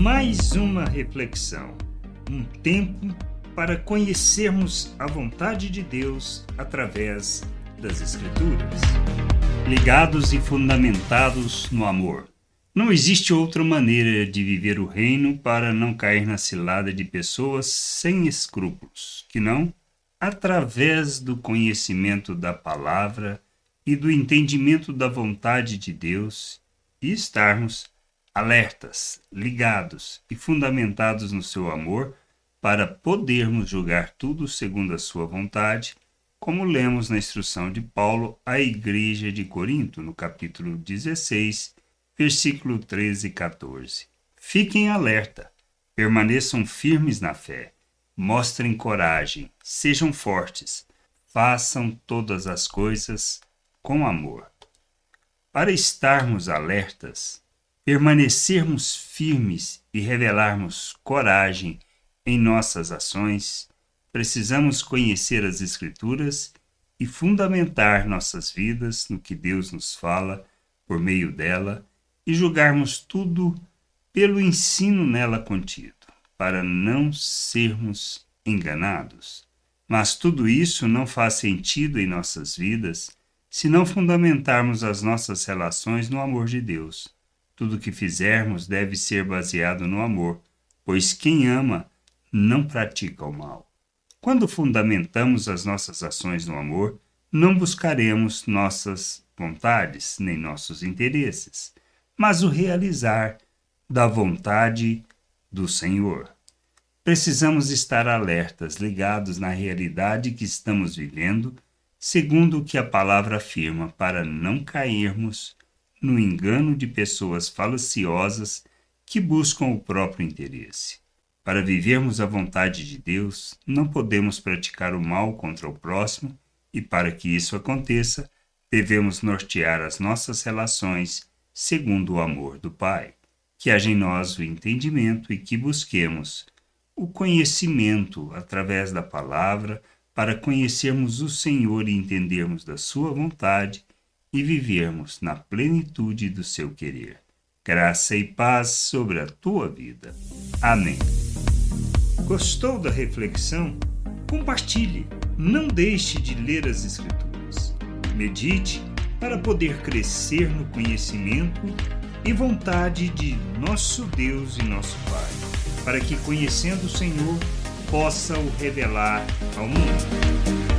Mais uma reflexão, um tempo para conhecermos a vontade de Deus através das Escrituras. Ligados e fundamentados no amor. Não existe outra maneira de viver o reino para não cair na cilada de pessoas sem escrúpulos, que não através do conhecimento da palavra e do entendimento da vontade de Deus e estarmos alertas, ligados e fundamentados no seu amor para podermos julgar tudo segundo a sua vontade, como lemos na instrução de Paulo à igreja de Corinto, no capítulo 16, versículo 13 e 14. Fiquem alerta, permaneçam firmes na fé, mostrem coragem, sejam fortes, façam todas as coisas com amor. Para estarmos alertas, permanecermos firmes e revelarmos coragem em nossas ações, precisamos conhecer as Escrituras e fundamentar nossas vidas no que Deus nos fala por meio dela e julgarmos tudo pelo ensino nela contido, para não sermos enganados. Mas tudo isso não faz sentido em nossas vidas se não fundamentarmos as nossas relações no amor de Deus. Tudo que fizermos deve ser baseado no amor, pois quem ama não pratica o mal. Quando fundamentamos as nossas ações no amor, não buscaremos nossas vontades nem nossos interesses, mas o realizar da vontade do Senhor. Precisamos estar alertas, ligados na realidade que estamos vivendo segundo o que a palavra afirma, para não cairmos no engano de pessoas falaciosas que buscam o próprio interesse. Para vivermos a vontade de Deus, não podemos praticar o mal contra o próximo, e para que isso aconteça, devemos nortear as nossas relações segundo o amor do Pai. Que haja em nós o entendimento e que busquemos o conhecimento através da palavra para conhecermos o Senhor e entendermos da Sua vontade e vivermos na plenitude do seu querer. Graça e paz sobre a tua vida. Amém. Gostou da reflexão? Compartilhe. Não deixe de ler as Escrituras. Medite para poder crescer no conhecimento e vontade de nosso Deus e nosso Pai, para que, conhecendo o Senhor, possa o revelar ao mundo.